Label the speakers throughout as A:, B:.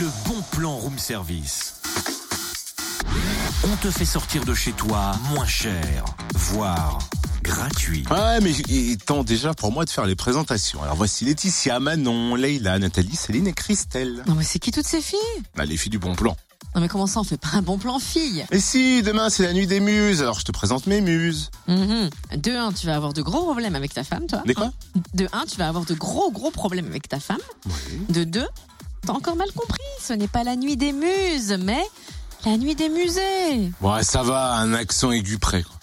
A: Le bon plan room service. On te fait sortir de chez toi moins cher, voire gratuit.
B: Ouais, mais il est temps déjà pour moi de faire les présentations. Alors voici Laetitia, Manon, Leïla, Nathalie, Céline et Christelle.
C: Non mais c'est qui toutes ces filles?
B: Bah, les filles du bon plan.
C: Non mais comment ça on fait pas un bon plan fille?
B: Et si, demain c'est la nuit des muses, alors je te présente mes muses.
C: Mhm. De un, tu vas avoir de gros problèmes avec ta femme, toi.
B: Des quoi?
C: De un, tu vas avoir de gros gros problèmes avec ta femme. De deux, t'as encore mal compris, ce n'est pas la nuit des muses, mais la nuit des musées.
B: Ouais, ça va, un accent aigu près. quoi.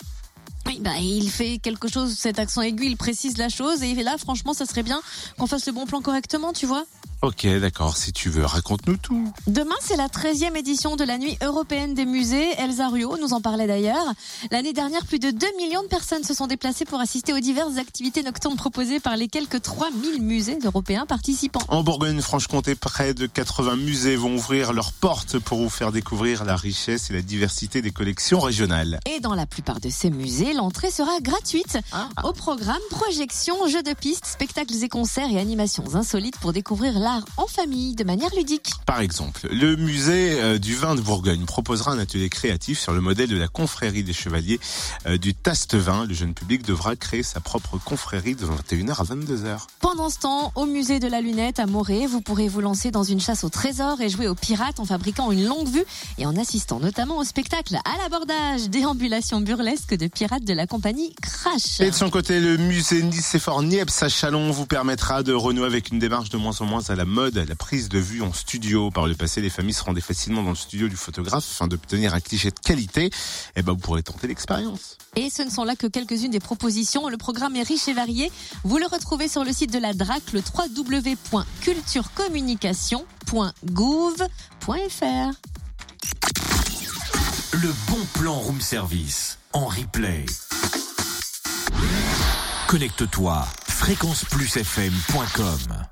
C: Oui, bah il fait quelque chose, cet accent aigu, il précise la chose, et là franchement ça serait bien qu'on fasse le bon plan correctement, tu vois.
B: Ok, d'accord, si tu veux, raconte-nous tout.
C: Demain, c'est la 13e édition de la Nuit européenne des musées. Elsa Rio nous en parlait d'ailleurs. L'année dernière, plus de 2 millions de personnes se sont déplacées pour assister aux diverses activités nocturnes proposées par les quelques 3000 musées européens participants.
B: En Bourgogne-Franche-Comté, près de 80 musées vont ouvrir leurs portes pour vous faire découvrir la richesse et la diversité des collections régionales.
C: Et dans la plupart de ces musées, l'entrée sera gratuite. Au programme, projections, jeux de pistes, spectacles et concerts et animations insolites pour découvrir l'art en famille de manière ludique.
B: Par exemple, le musée euh, du vin de Bourgogne proposera un atelier créatif sur le modèle de la confrérie des chevaliers euh, du Taste-Vin. Le jeune public devra créer sa propre confrérie de 21h à 22h.
C: Pendant ce temps, au musée de la lunette à Morée, vous pourrez vous lancer dans une chasse au trésor et jouer aux pirates en fabriquant une longue vue et en assistant notamment au spectacle à l'abordage, déambulation burlesque de pirates de la compagnie Crash.
B: Et de son côté, le musée Nicéphore Niepce à Chalon vous permettra de renouer avec une démarche de moins en moins à la mode, la prise de vue en studio. Par le passé, les familles se rendaient facilement dans le studio du photographe afin d'obtenir un cliché de qualité. Et ben, vous pourrez tenter l'expérience.
C: Et ce ne sont là que quelques-unes des propositions. Le programme est riche et varié. Vous le retrouvez sur le site de la DRAC, le www.culturecommunication.gouv.fr.
A: Le bon plan room service en replay. Connecte-toi fréquenceplusfm.com